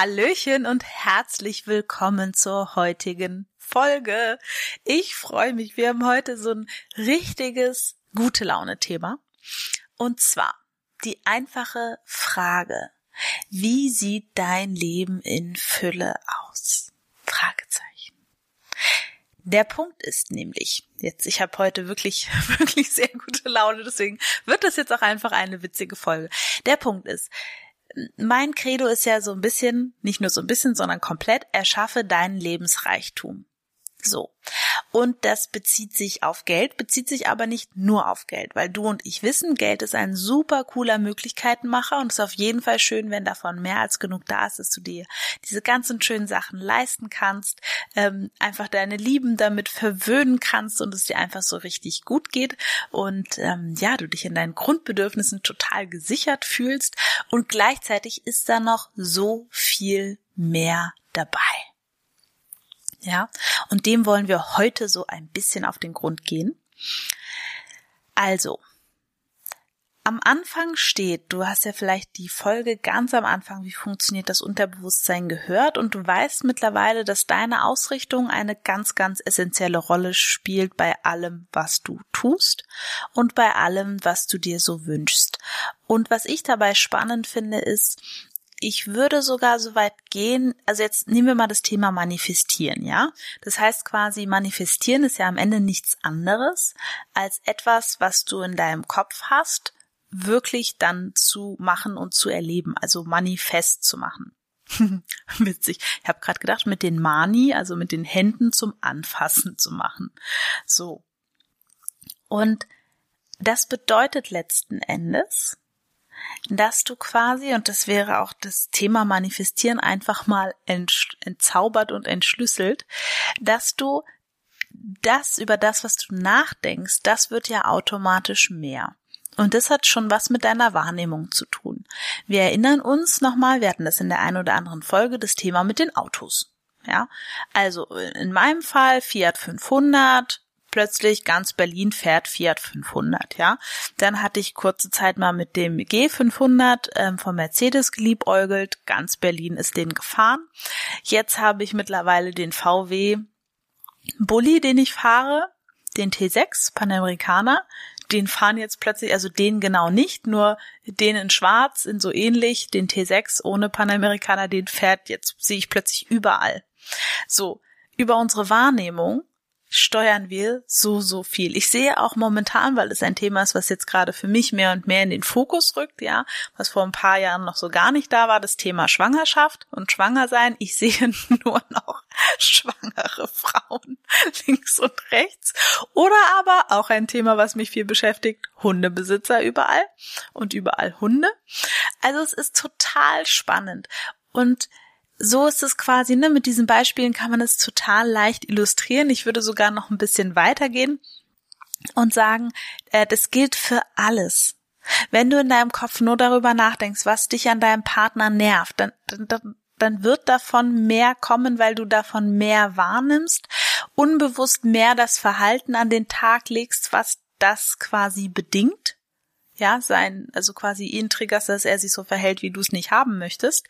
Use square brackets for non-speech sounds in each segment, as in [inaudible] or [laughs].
Hallöchen und herzlich willkommen zur heutigen Folge. Ich freue mich. Wir haben heute so ein richtiges gute Laune Thema. Und zwar die einfache Frage. Wie sieht dein Leben in Fülle aus? Fragezeichen. Der Punkt ist nämlich, jetzt, ich habe heute wirklich, [laughs] wirklich sehr gute Laune, deswegen wird das jetzt auch einfach eine witzige Folge. Der Punkt ist, mein Credo ist ja so ein bisschen, nicht nur so ein bisschen, sondern komplett, erschaffe deinen Lebensreichtum. So. Und das bezieht sich auf Geld, bezieht sich aber nicht nur auf Geld, weil du und ich wissen, Geld ist ein super cooler Möglichkeitenmacher und es ist auf jeden Fall schön, wenn davon mehr als genug da ist, dass du dir diese ganzen schönen Sachen leisten kannst, ähm, einfach deine Lieben damit verwöhnen kannst und es dir einfach so richtig gut geht und ähm, ja, du dich in deinen Grundbedürfnissen total gesichert fühlst und gleichzeitig ist da noch so viel mehr dabei. Ja, und dem wollen wir heute so ein bisschen auf den Grund gehen. Also, am Anfang steht, du hast ja vielleicht die Folge ganz am Anfang, wie funktioniert das Unterbewusstsein gehört und du weißt mittlerweile, dass deine Ausrichtung eine ganz, ganz essentielle Rolle spielt bei allem, was du tust und bei allem, was du dir so wünschst. Und was ich dabei spannend finde, ist, ich würde sogar so weit gehen, also jetzt nehmen wir mal das Thema manifestieren, ja? Das heißt quasi, manifestieren ist ja am Ende nichts anderes als etwas, was du in deinem Kopf hast, wirklich dann zu machen und zu erleben, also manifest zu machen. [laughs] Witzig. Ich habe gerade gedacht, mit den Mani, also mit den Händen zum Anfassen zu machen. So. Und das bedeutet letzten Endes, dass du quasi, und das wäre auch das Thema Manifestieren einfach mal entzaubert und entschlüsselt, dass du das über das, was du nachdenkst, das wird ja automatisch mehr. Und das hat schon was mit deiner Wahrnehmung zu tun. Wir erinnern uns nochmal, wir hatten das in der einen oder anderen Folge, das Thema mit den Autos. Ja, also in meinem Fall Fiat 500, plötzlich ganz Berlin fährt Fiat 500, ja. Dann hatte ich kurze Zeit mal mit dem G500 ähm, von Mercedes geliebäugelt, ganz Berlin ist den gefahren. Jetzt habe ich mittlerweile den VW Bulli, den ich fahre, den T6 Panamericana, den fahren jetzt plötzlich, also den genau nicht, nur den in schwarz, in so ähnlich, den T6 ohne Panamericana, den fährt jetzt, sehe ich plötzlich überall. So, über unsere Wahrnehmung steuern wir so, so viel. Ich sehe auch momentan, weil es ein Thema ist, was jetzt gerade für mich mehr und mehr in den Fokus rückt, ja, was vor ein paar Jahren noch so gar nicht da war, das Thema Schwangerschaft und Schwangersein. Ich [laughs] sehe nur noch schwangere Frauen [laughs] links und rechts. Oder aber auch ein Thema, was mich viel beschäftigt, Hundebesitzer überall und überall Hunde. Also es ist total spannend und so ist es quasi, ne, mit diesen Beispielen kann man es total leicht illustrieren. Ich würde sogar noch ein bisschen weitergehen und sagen, äh, das gilt für alles. Wenn du in deinem Kopf nur darüber nachdenkst, was dich an deinem Partner nervt, dann, dann, dann wird davon mehr kommen, weil du davon mehr wahrnimmst, unbewusst mehr das Verhalten an den Tag legst, was das quasi bedingt ja, sein, also quasi ihn triggerst, dass er sich so verhält, wie du es nicht haben möchtest.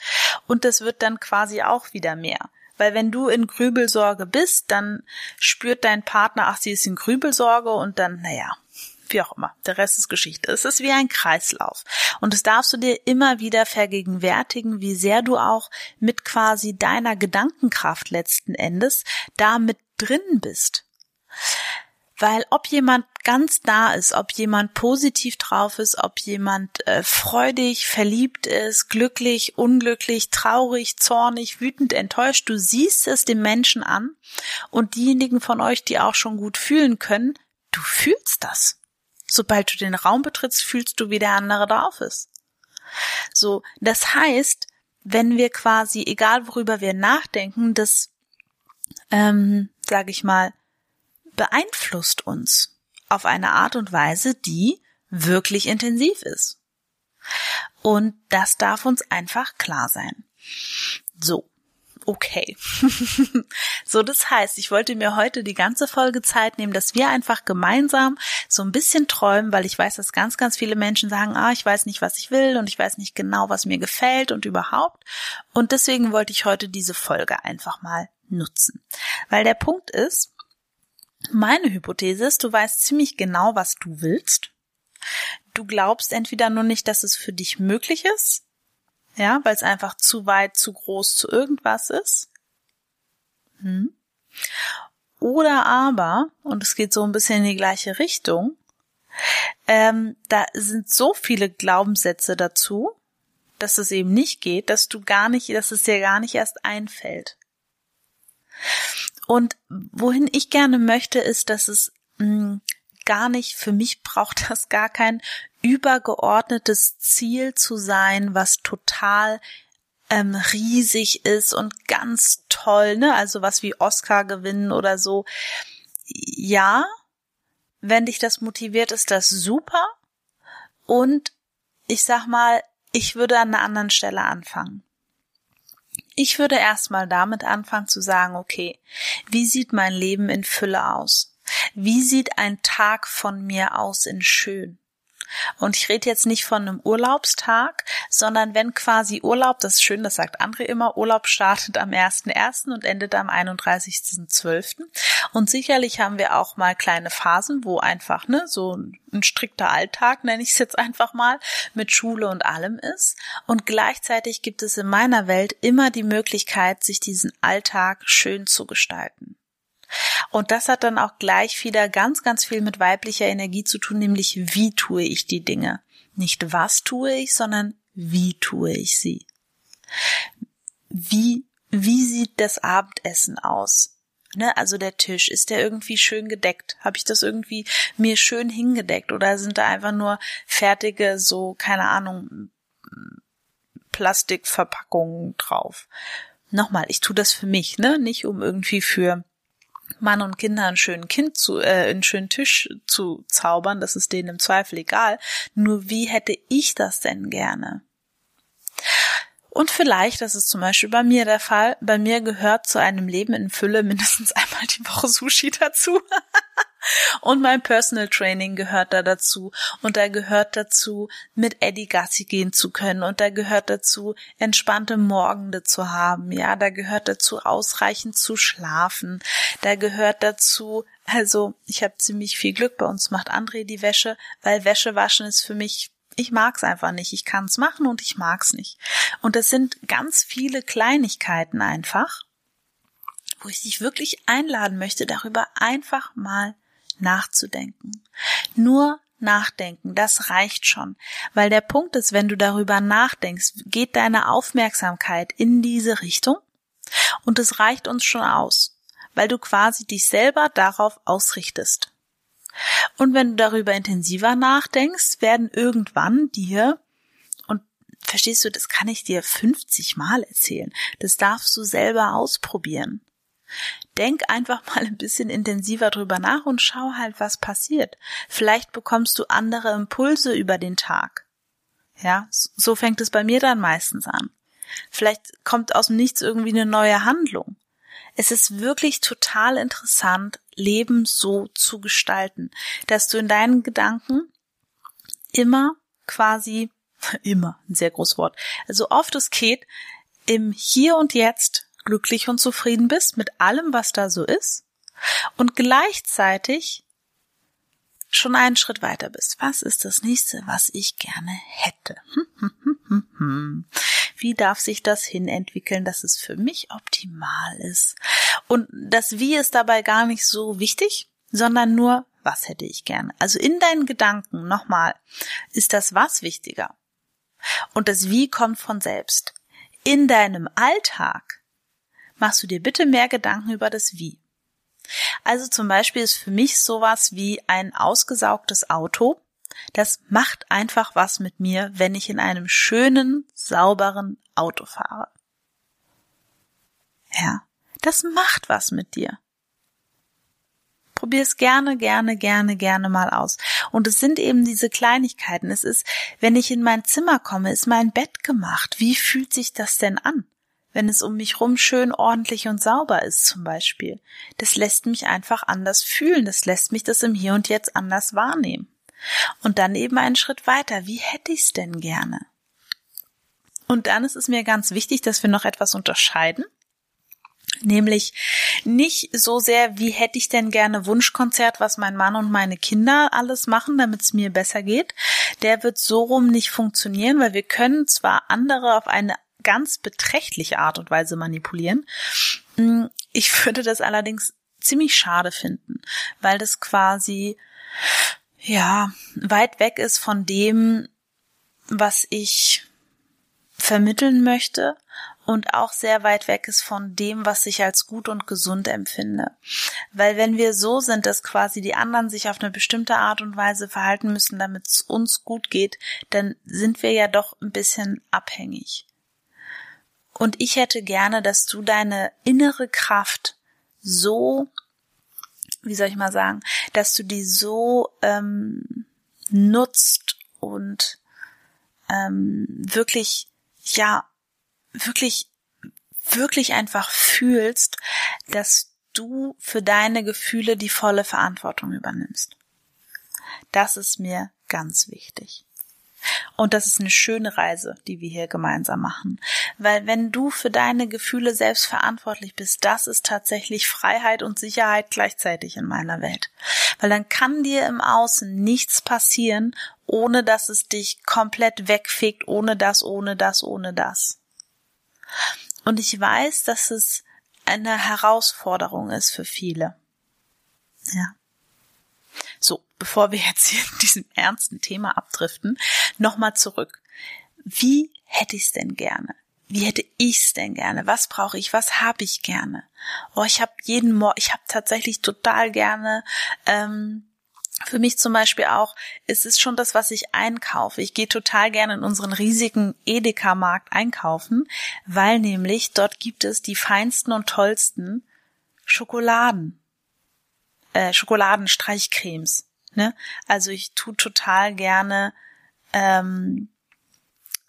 Und das wird dann quasi auch wieder mehr. Weil wenn du in Grübelsorge bist, dann spürt dein Partner, ach, sie ist in Grübelsorge und dann, naja, wie auch immer, der Rest ist Geschichte. Es ist wie ein Kreislauf. Und das darfst du dir immer wieder vergegenwärtigen, wie sehr du auch mit quasi deiner Gedankenkraft letzten Endes da mit drin bist. Weil ob jemand ganz da ist, ob jemand positiv drauf ist, ob jemand äh, freudig, verliebt ist, glücklich, unglücklich, traurig, zornig, wütend, enttäuscht, du siehst es dem Menschen an und diejenigen von euch, die auch schon gut fühlen können, du fühlst das. Sobald du den Raum betrittst, fühlst du, wie der andere drauf ist. So, das heißt, wenn wir quasi, egal worüber wir nachdenken, das, ähm, sag ich mal, beeinflusst uns auf eine Art und Weise, die wirklich intensiv ist. Und das darf uns einfach klar sein. So okay. [laughs] so, das heißt, ich wollte mir heute die ganze Folge Zeit nehmen, dass wir einfach gemeinsam so ein bisschen träumen, weil ich weiß, dass ganz, ganz viele Menschen sagen, ah, ich weiß nicht, was ich will und ich weiß nicht genau, was mir gefällt und überhaupt. Und deswegen wollte ich heute diese Folge einfach mal nutzen. Weil der Punkt ist, meine Hypothese ist, du weißt ziemlich genau, was du willst. Du glaubst entweder nur nicht, dass es für dich möglich ist, ja, weil es einfach zu weit, zu groß, zu irgendwas ist. Hm. Oder aber, und es geht so ein bisschen in die gleiche Richtung, ähm, da sind so viele Glaubenssätze dazu, dass es eben nicht geht, dass du gar nicht, dass es dir gar nicht erst einfällt. Und wohin ich gerne möchte, ist, dass es mh, hm, gar nicht, für mich [laughs] braucht das gar kein übergeordnetes Ziel zu sein, was total ähm, riesig ist und ganz toll, ne? Also was wie Oscar gewinnen oder so. Ja, wenn dich das motiviert, ist das super. Und ich sag mal, ich würde an einer anderen Stelle anfangen. Ich würde erstmal damit anfangen zu sagen, okay, wie sieht mein Leben in Fülle aus? Wie sieht ein Tag von mir aus in schön? Und ich rede jetzt nicht von einem Urlaubstag, sondern wenn quasi Urlaub, das ist schön, das sagt André immer, Urlaub startet am 1.1. und endet am 31.12. Und sicherlich haben wir auch mal kleine Phasen, wo einfach, ne, so ein strikter Alltag, nenne ich es jetzt einfach mal, mit Schule und allem ist. Und gleichzeitig gibt es in meiner Welt immer die Möglichkeit, sich diesen Alltag schön zu gestalten. Und das hat dann auch gleich wieder ganz, ganz viel mit weiblicher Energie zu tun, nämlich wie tue ich die Dinge. Nicht was tue ich, sondern wie tue ich sie. Wie, wie sieht das Abendessen aus? Ne, also der Tisch, ist der irgendwie schön gedeckt? Habe ich das irgendwie mir schön hingedeckt? Oder sind da einfach nur fertige, so, keine Ahnung, Plastikverpackungen drauf? Nochmal, ich tue das für mich, ne? Nicht um irgendwie für Mann und Kinder einen schönen Kind zu, äh, einen schönen Tisch zu zaubern, das ist denen im Zweifel egal. Nur wie hätte ich das denn gerne? Und vielleicht, das ist zum Beispiel bei mir der Fall, bei mir gehört zu einem Leben in Fülle mindestens einmal die Woche Sushi dazu. [laughs] Und mein Personal Training gehört da dazu. Und da gehört dazu, mit Eddie Gassi gehen zu können. Und da gehört dazu, entspannte Morgende zu haben. Ja, da gehört dazu, ausreichend zu schlafen. Da gehört dazu, also ich habe ziemlich viel Glück. Bei uns macht André die Wäsche, weil Wäsche waschen ist für mich ich mag's einfach nicht. Ich kann's machen und ich mag's nicht. Und das sind ganz viele Kleinigkeiten einfach, wo ich dich wirklich einladen möchte, darüber einfach mal nachzudenken. Nur nachdenken, das reicht schon. Weil der Punkt ist, wenn du darüber nachdenkst, geht deine Aufmerksamkeit in diese Richtung und es reicht uns schon aus, weil du quasi dich selber darauf ausrichtest. Und wenn du darüber intensiver nachdenkst, werden irgendwann dir und verstehst du, das kann ich dir 50 Mal erzählen. Das darfst du selber ausprobieren. Denk einfach mal ein bisschen intensiver drüber nach und schau halt, was passiert. Vielleicht bekommst du andere Impulse über den Tag. Ja, so fängt es bei mir dann meistens an. Vielleicht kommt aus dem Nichts irgendwie eine neue Handlung. Es ist wirklich total interessant, Leben so zu gestalten, dass du in deinen Gedanken immer quasi, [laughs] immer, ein sehr großes Wort, also oft es geht, im Hier und Jetzt glücklich und zufrieden bist mit allem, was da so ist und gleichzeitig schon einen Schritt weiter bist. Was ist das nächste, was ich gerne hätte? [laughs] Wie darf sich das hinentwickeln, dass es für mich optimal ist? Und das Wie ist dabei gar nicht so wichtig, sondern nur, was hätte ich gerne? Also in deinen Gedanken, nochmal, ist das Was wichtiger. Und das Wie kommt von selbst. In deinem Alltag machst du dir bitte mehr Gedanken über das Wie. Also zum Beispiel ist für mich sowas wie ein ausgesaugtes Auto das macht einfach was mit mir, wenn ich in einem schönen, sauberen Auto fahre. Ja, das macht was mit dir. Probier es gerne, gerne, gerne, gerne mal aus. Und es sind eben diese Kleinigkeiten. Es ist, wenn ich in mein Zimmer komme, ist mein Bett gemacht. Wie fühlt sich das denn an? Wenn es um mich rum schön ordentlich und sauber ist zum Beispiel. Das lässt mich einfach anders fühlen. Das lässt mich das im Hier und Jetzt anders wahrnehmen. Und dann eben einen Schritt weiter. Wie hätte ich es denn gerne? Und dann ist es mir ganz wichtig, dass wir noch etwas unterscheiden Nämlich nicht so sehr, wie hätte ich denn gerne Wunschkonzert, was mein Mann und meine Kinder alles machen, damit es mir besser geht. Der wird so rum nicht funktionieren, weil wir können zwar andere auf eine ganz beträchtliche Art und Weise manipulieren. Hm, ich würde das allerdings ziemlich schade finden, weil das quasi, ja, weit weg ist von dem, was ich vermitteln möchte und auch sehr weit weg ist von dem, was ich als gut und gesund empfinde. Weil wenn wir so sind, dass quasi die anderen sich auf eine bestimmte Art und Weise verhalten müssen, damit es uns gut geht, dann sind wir ja doch ein bisschen abhängig. Und ich hätte gerne, dass du deine innere Kraft so, wie soll ich mal sagen, dass du die so ähm, nutzt und ähm, wirklich ja wirklich, wirklich einfach fühlst, dass du für deine Gefühle die volle Verantwortung übernimmst. Das ist mir ganz wichtig. Und das ist eine schöne Reise, die wir hier gemeinsam machen. Weil wenn du für deine Gefühle selbst verantwortlich bist, das ist tatsächlich Freiheit und Sicherheit gleichzeitig in meiner Welt. Weil dann kann dir im Außen nichts passieren, ohne dass es dich komplett wegfegt, ohne das, ohne das, ohne das. Und ich weiß, dass es eine Herausforderung ist für viele. Ja. So, bevor wir jetzt hier in diesem ernsten Thema abdriften, nochmal zurück. Wie hätte ich es denn gerne? Wie hätte ich's denn gerne? Was brauche ich? Was habe ich gerne? Oh, ich habe jeden Morgen, ich habe tatsächlich total gerne ähm, für mich zum Beispiel auch, es ist schon das, was ich einkaufe. Ich gehe total gerne in unseren riesigen Edeka-Markt einkaufen, weil nämlich dort gibt es die feinsten und tollsten Schokoladen, äh, Schokoladenstreichcremes. Ne? Also ich tu total gerne ähm,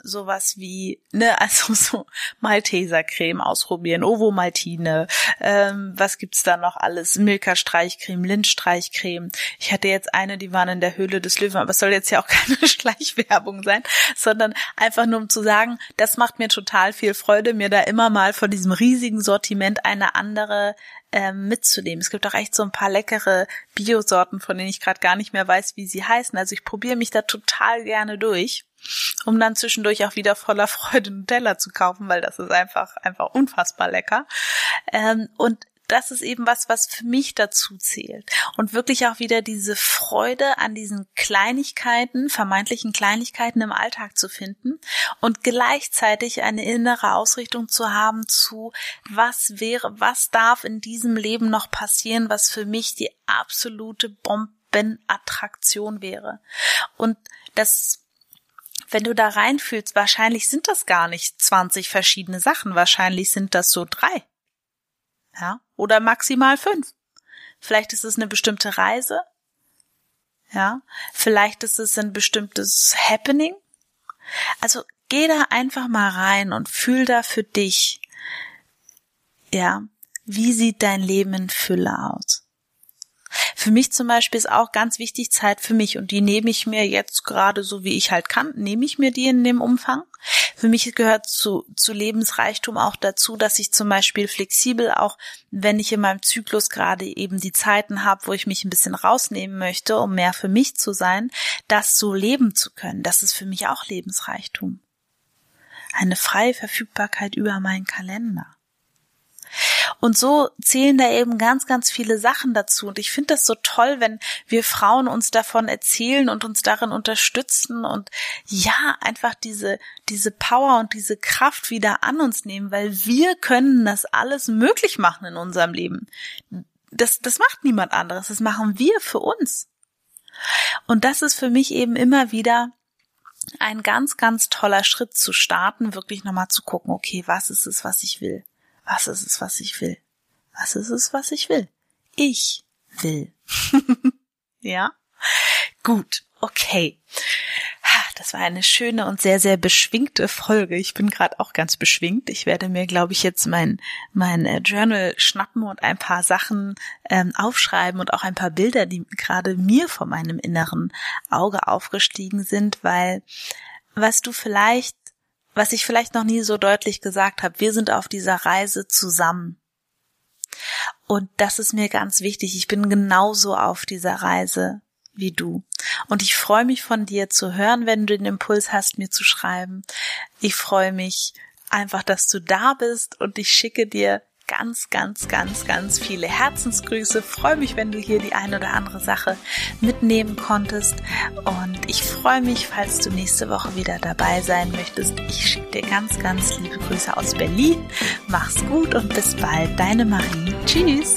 sowas wie, ne, [laughs] also so Malteser-Creme ausprobieren, Ovo Maltine, ähm, was gibt's da noch alles? Milka-Streichcreme, Lind-Streichcreme. Ich hatte jetzt eine, die waren in der Höhle des Löwen, aber es soll jetzt ja auch [laughs] keine Schleichwerbung sein, sondern einfach nur um zu sagen, das macht mir total viel Freude, mir da immer mal von diesem riesigen Sortiment eine andere ähm, mitzunehmen. Es gibt auch echt so ein paar leckere Biosorten, von denen ich gerade gar nicht mehr weiß, wie sie heißen. Also ich probiere mich da total gerne durch um dann zwischendurch auch wieder voller Freude Nutella zu kaufen, weil das ist einfach, einfach unfassbar lecker. Ähm, und das ist eben was, was für mich dazu zählt. Und wirklich auch wieder diese Freude an diesen Kleinigkeiten, vermeintlichen Kleinigkeiten im Alltag zu finden und gleichzeitig eine innere Ausrichtung zu haben zu, was wäre, was darf in diesem Leben noch passieren, was für mich die absolute Bombenattraktion wäre. Und das wenn du da reinfühlst, wahrscheinlich sind das gar nicht 20 verschiedene Sachen, wahrscheinlich sind das so drei. Ja, oder maximal fünf. Vielleicht ist es eine bestimmte Reise. Ja, vielleicht ist es ein bestimmtes Happening. Also geh da einfach mal rein und fühl da für dich. Ja, wie sieht dein Leben in Fülle aus? Für mich zum Beispiel ist auch ganz wichtig Zeit für mich und die nehme ich mir jetzt gerade so wie ich halt kann, nehme ich mir die in dem Umfang. Für mich gehört zu, zu Lebensreichtum auch dazu, dass ich zum Beispiel flexibel auch, wenn ich in meinem Zyklus gerade eben die Zeiten habe, wo ich mich ein bisschen rausnehmen möchte, um mehr für mich zu sein, das so leben zu können. Das ist für mich auch Lebensreichtum. Eine freie Verfügbarkeit über meinen Kalender. Und so zählen da eben ganz, ganz viele Sachen dazu. Und ich finde das so toll, wenn wir Frauen uns davon erzählen und uns darin unterstützen und ja, einfach diese, diese Power und diese Kraft wieder an uns nehmen, weil wir können das alles möglich machen in unserem Leben. Das, das macht niemand anderes. Das machen wir für uns. Und das ist für mich eben immer wieder ein ganz, ganz toller Schritt zu starten, wirklich nochmal zu gucken, okay, was ist es, was ich will? Was ist es, was ich will? Was ist es, was ich will? Ich will. [laughs] ja? Gut, okay. Das war eine schöne und sehr, sehr beschwingte Folge. Ich bin gerade auch ganz beschwingt. Ich werde mir, glaube ich, jetzt mein, mein äh, Journal schnappen und ein paar Sachen ähm, aufschreiben und auch ein paar Bilder, die gerade mir vor meinem inneren Auge aufgestiegen sind, weil was du vielleicht, was ich vielleicht noch nie so deutlich gesagt habe, wir sind auf dieser Reise zusammen. Und das ist mir ganz wichtig. Ich bin genauso auf dieser Reise wie du. Und ich freue mich von dir zu hören, wenn du den Impuls hast, mir zu schreiben. Ich freue mich einfach, dass du da bist und ich schicke dir ganz, ganz, ganz, ganz viele Herzensgrüße. Freue mich, wenn du hier die eine oder andere Sache mitnehmen konntest. Und ich freue mich, falls du nächste Woche wieder dabei sein möchtest. Ich schicke dir ganz, ganz liebe Grüße aus Berlin. Mach's gut und bis bald. Deine Marie. Tschüss.